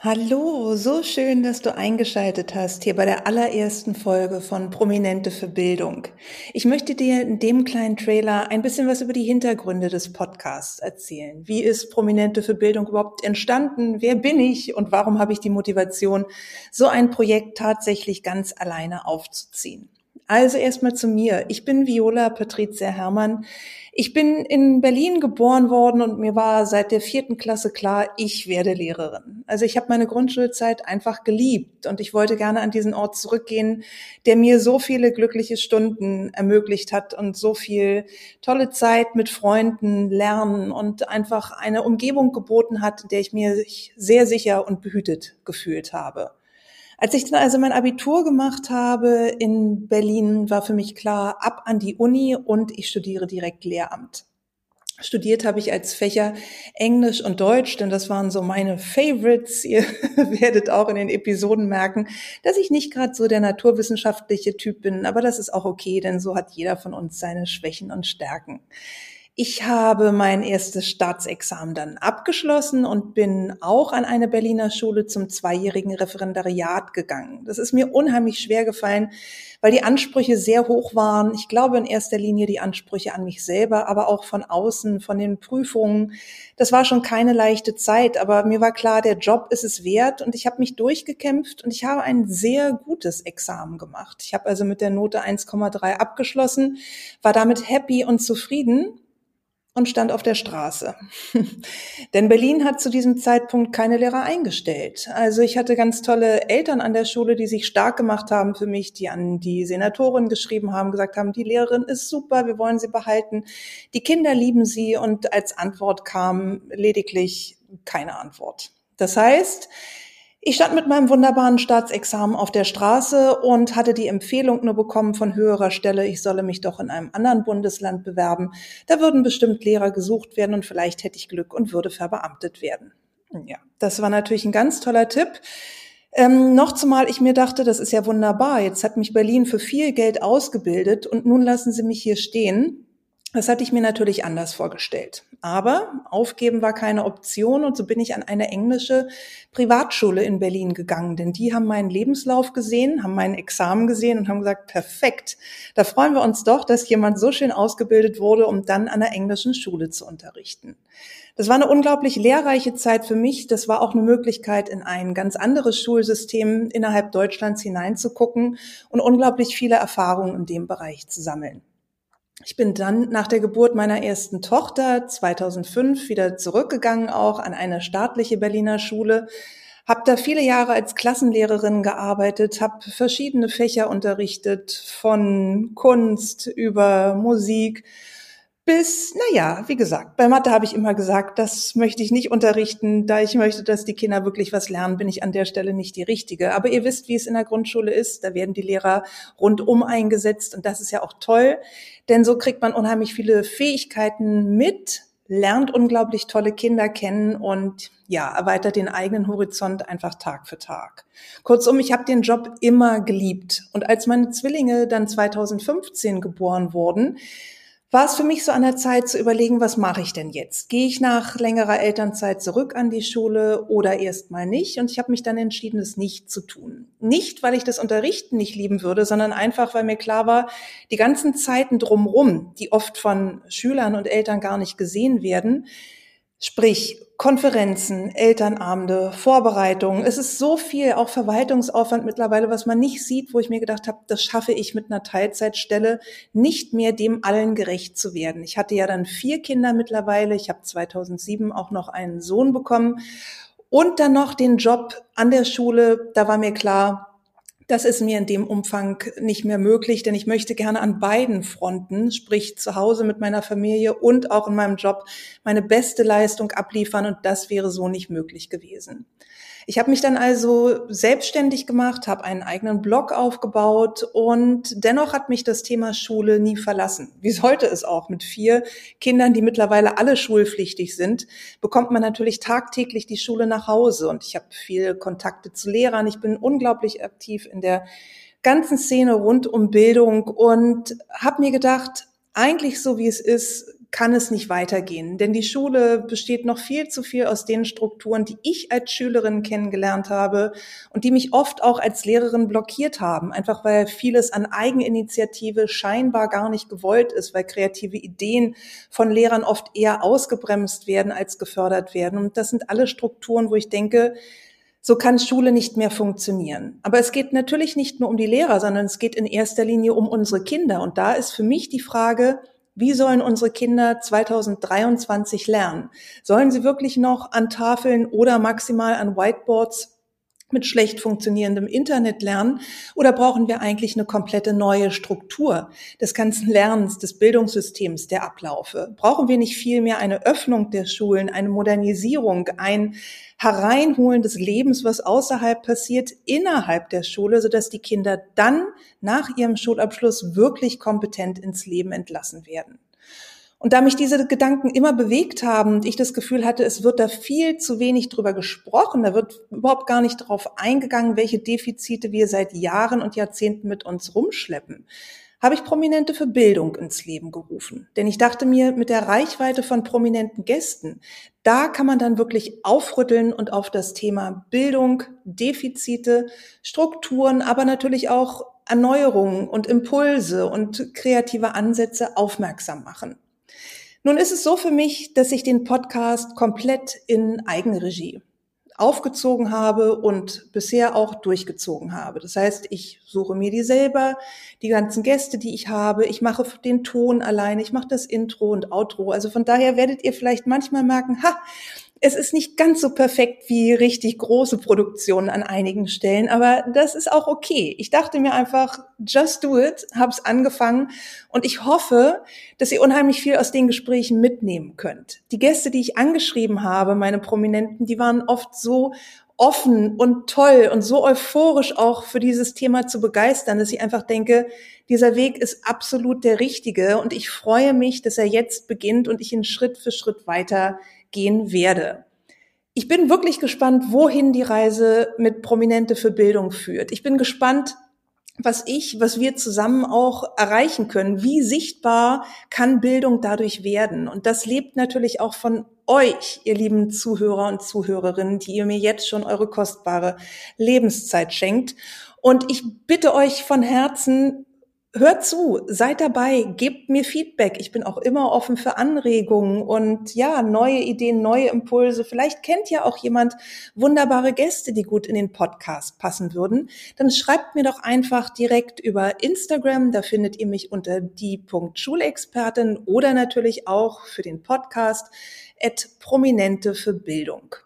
Hallo, so schön, dass du eingeschaltet hast hier bei der allerersten Folge von Prominente für Bildung. Ich möchte dir in dem kleinen Trailer ein bisschen was über die Hintergründe des Podcasts erzählen. Wie ist Prominente für Bildung überhaupt entstanden? Wer bin ich und warum habe ich die Motivation, so ein Projekt tatsächlich ganz alleine aufzuziehen? Also erstmal zu mir. Ich bin Viola Patricia Herrmann. Ich bin in Berlin geboren worden und mir war seit der vierten Klasse klar, ich werde Lehrerin. Also ich habe meine Grundschulzeit einfach geliebt und ich wollte gerne an diesen Ort zurückgehen, der mir so viele glückliche Stunden ermöglicht hat und so viel tolle Zeit mit Freunden, Lernen und einfach eine Umgebung geboten hat, in der ich mir sehr sicher und behütet gefühlt habe. Als ich dann also mein Abitur gemacht habe in Berlin, war für mich klar, ab an die Uni und ich studiere direkt Lehramt. Studiert habe ich als Fächer Englisch und Deutsch, denn das waren so meine Favorites. Ihr werdet auch in den Episoden merken, dass ich nicht gerade so der naturwissenschaftliche Typ bin, aber das ist auch okay, denn so hat jeder von uns seine Schwächen und Stärken. Ich habe mein erstes Staatsexamen dann abgeschlossen und bin auch an eine Berliner Schule zum zweijährigen Referendariat gegangen. Das ist mir unheimlich schwer gefallen, weil die Ansprüche sehr hoch waren. Ich glaube in erster Linie die Ansprüche an mich selber, aber auch von außen, von den Prüfungen. Das war schon keine leichte Zeit, aber mir war klar, der Job ist es wert und ich habe mich durchgekämpft und ich habe ein sehr gutes Examen gemacht. Ich habe also mit der Note 1,3 abgeschlossen, war damit happy und zufrieden und stand auf der Straße. Denn Berlin hat zu diesem Zeitpunkt keine Lehrer eingestellt. Also ich hatte ganz tolle Eltern an der Schule, die sich stark gemacht haben für mich, die an die Senatorin geschrieben haben, gesagt haben, die Lehrerin ist super, wir wollen sie behalten. Die Kinder lieben sie und als Antwort kam lediglich keine Antwort. Das heißt, ich stand mit meinem wunderbaren Staatsexamen auf der Straße und hatte die Empfehlung nur bekommen von höherer Stelle, ich solle mich doch in einem anderen Bundesland bewerben. Da würden bestimmt Lehrer gesucht werden und vielleicht hätte ich Glück und würde verbeamtet werden. Ja, das war natürlich ein ganz toller Tipp. Ähm, noch zumal ich mir dachte, das ist ja wunderbar. Jetzt hat mich Berlin für viel Geld ausgebildet und nun lassen sie mich hier stehen. Das hatte ich mir natürlich anders vorgestellt. Aber aufgeben war keine Option und so bin ich an eine englische Privatschule in Berlin gegangen, denn die haben meinen Lebenslauf gesehen, haben mein Examen gesehen und haben gesagt, perfekt, da freuen wir uns doch, dass jemand so schön ausgebildet wurde, um dann an einer englischen Schule zu unterrichten. Das war eine unglaublich lehrreiche Zeit für mich. Das war auch eine Möglichkeit, in ein ganz anderes Schulsystem innerhalb Deutschlands hineinzugucken und unglaublich viele Erfahrungen in dem Bereich zu sammeln. Ich bin dann nach der Geburt meiner ersten Tochter 2005 wieder zurückgegangen, auch an eine staatliche Berliner Schule, habe da viele Jahre als Klassenlehrerin gearbeitet, habe verschiedene Fächer unterrichtet, von Kunst über Musik bis, naja, wie gesagt, bei Mathe habe ich immer gesagt, das möchte ich nicht unterrichten, da ich möchte, dass die Kinder wirklich was lernen, bin ich an der Stelle nicht die Richtige. Aber ihr wisst, wie es in der Grundschule ist, da werden die Lehrer rundum eingesetzt und das ist ja auch toll, denn so kriegt man unheimlich viele Fähigkeiten mit, lernt unglaublich tolle Kinder kennen und ja, erweitert den eigenen Horizont einfach Tag für Tag. Kurzum, ich habe den Job immer geliebt. Und als meine Zwillinge dann 2015 geboren wurden, war es für mich so an der Zeit zu überlegen, was mache ich denn jetzt? Gehe ich nach längerer Elternzeit zurück an die Schule oder erstmal nicht? Und ich habe mich dann entschieden, es nicht zu tun. Nicht, weil ich das Unterrichten nicht lieben würde, sondern einfach, weil mir klar war, die ganzen Zeiten drumrum, die oft von Schülern und Eltern gar nicht gesehen werden, Sprich, Konferenzen, Elternabende, Vorbereitungen. Es ist so viel, auch Verwaltungsaufwand mittlerweile, was man nicht sieht, wo ich mir gedacht habe, das schaffe ich mit einer Teilzeitstelle nicht mehr dem allen gerecht zu werden. Ich hatte ja dann vier Kinder mittlerweile. Ich habe 2007 auch noch einen Sohn bekommen und dann noch den Job an der Schule. Da war mir klar, das ist mir in dem Umfang nicht mehr möglich, denn ich möchte gerne an beiden Fronten, sprich zu Hause mit meiner Familie und auch in meinem Job, meine beste Leistung abliefern und das wäre so nicht möglich gewesen. Ich habe mich dann also selbstständig gemacht, habe einen eigenen Blog aufgebaut und dennoch hat mich das Thema Schule nie verlassen. Wie sollte es auch mit vier Kindern, die mittlerweile alle schulpflichtig sind, bekommt man natürlich tagtäglich die Schule nach Hause und ich habe viel Kontakte zu Lehrern. Ich bin unglaublich aktiv in der ganzen Szene rund um Bildung und habe mir gedacht, eigentlich so wie es ist, kann es nicht weitergehen. Denn die Schule besteht noch viel zu viel aus den Strukturen, die ich als Schülerin kennengelernt habe und die mich oft auch als Lehrerin blockiert haben. Einfach weil vieles an Eigeninitiative scheinbar gar nicht gewollt ist, weil kreative Ideen von Lehrern oft eher ausgebremst werden als gefördert werden. Und das sind alle Strukturen, wo ich denke, so kann Schule nicht mehr funktionieren. Aber es geht natürlich nicht nur um die Lehrer, sondern es geht in erster Linie um unsere Kinder. Und da ist für mich die Frage, wie sollen unsere Kinder 2023 lernen? Sollen sie wirklich noch an Tafeln oder maximal an Whiteboards mit schlecht funktionierendem Internet lernen oder brauchen wir eigentlich eine komplette neue Struktur des ganzen Lernens, des Bildungssystems, der Ablaufe? Brauchen wir nicht vielmehr eine Öffnung der Schulen, eine Modernisierung, ein Hereinholen des Lebens, was außerhalb passiert, innerhalb der Schule, sodass die Kinder dann nach ihrem Schulabschluss wirklich kompetent ins Leben entlassen werden? Und da mich diese Gedanken immer bewegt haben und ich das Gefühl hatte, es wird da viel zu wenig drüber gesprochen, da wird überhaupt gar nicht darauf eingegangen, welche Defizite wir seit Jahren und Jahrzehnten mit uns rumschleppen, habe ich Prominente für Bildung ins Leben gerufen. Denn ich dachte mir, mit der Reichweite von prominenten Gästen, da kann man dann wirklich aufrütteln und auf das Thema Bildung, Defizite, Strukturen, aber natürlich auch Erneuerungen und Impulse und kreative Ansätze aufmerksam machen. Nun ist es so für mich, dass ich den Podcast komplett in Eigenregie aufgezogen habe und bisher auch durchgezogen habe. Das heißt, ich suche mir die selber, die ganzen Gäste, die ich habe. Ich mache den Ton alleine, ich mache das Intro und Outro. Also von daher werdet ihr vielleicht manchmal merken, ha, es ist nicht ganz so perfekt wie richtig große Produktionen an einigen Stellen, aber das ist auch okay. Ich dachte mir einfach, just do it, hab's angefangen und ich hoffe, dass ihr unheimlich viel aus den Gesprächen mitnehmen könnt. Die Gäste, die ich angeschrieben habe, meine Prominenten, die waren oft so offen und toll und so euphorisch auch für dieses Thema zu begeistern, dass ich einfach denke, dieser Weg ist absolut der richtige und ich freue mich, dass er jetzt beginnt und ich ihn Schritt für Schritt weiter gehen werde. Ich bin wirklich gespannt, wohin die Reise mit Prominente für Bildung führt. Ich bin gespannt, was ich, was wir zusammen auch erreichen können. Wie sichtbar kann Bildung dadurch werden? Und das lebt natürlich auch von euch, ihr lieben Zuhörer und Zuhörerinnen, die ihr mir jetzt schon eure kostbare Lebenszeit schenkt. Und ich bitte euch von Herzen, Hört zu, seid dabei, gebt mir Feedback. Ich bin auch immer offen für Anregungen und ja, neue Ideen, neue Impulse. Vielleicht kennt ja auch jemand wunderbare Gäste, die gut in den Podcast passen würden. Dann schreibt mir doch einfach direkt über Instagram. Da findet ihr mich unter die.schulexpertin oder natürlich auch für den Podcast at prominente für Bildung.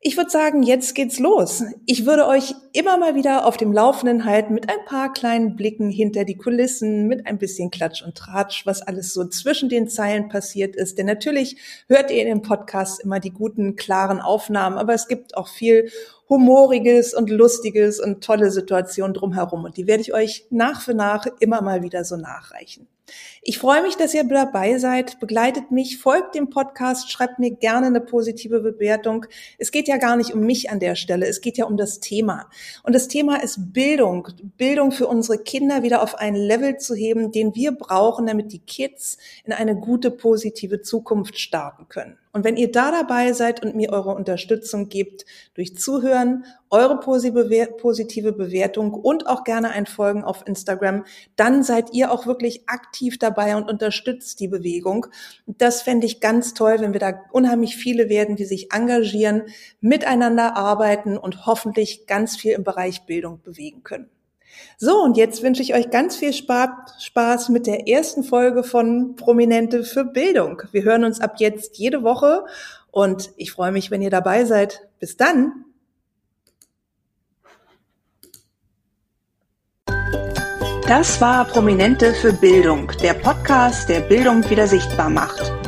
Ich würde sagen, jetzt geht's los. Ich würde euch immer mal wieder auf dem Laufenden halten mit ein paar kleinen Blicken hinter die Kulissen, mit ein bisschen Klatsch und Tratsch, was alles so zwischen den Zeilen passiert ist. Denn natürlich hört ihr in dem Podcast immer die guten, klaren Aufnahmen, aber es gibt auch viel Humoriges und Lustiges und tolle Situationen drumherum. Und die werde ich euch nach für nach immer mal wieder so nachreichen. Ich freue mich, dass ihr dabei seid. Begleitet mich, folgt dem Podcast, schreibt mir gerne eine positive Bewertung. Es geht ja gar nicht um mich an der Stelle. Es geht ja um das Thema. Und das Thema ist Bildung. Bildung für unsere Kinder wieder auf ein Level zu heben, den wir brauchen, damit die Kids in eine gute, positive Zukunft starten können. Und wenn ihr da dabei seid und mir eure Unterstützung gebt durch Zuhören, eure positive Bewertung und auch gerne ein Folgen auf Instagram, dann seid ihr auch wirklich aktiv dabei und unterstützt die Bewegung. Das fände ich ganz toll, wenn wir da unheimlich viele werden, die sich engagieren, miteinander arbeiten und hoffentlich ganz viel im Bereich Bildung bewegen können. So, und jetzt wünsche ich euch ganz viel Spaß mit der ersten Folge von Prominente für Bildung. Wir hören uns ab jetzt jede Woche und ich freue mich, wenn ihr dabei seid. Bis dann! Das war Prominente für Bildung, der Podcast, der Bildung wieder sichtbar macht.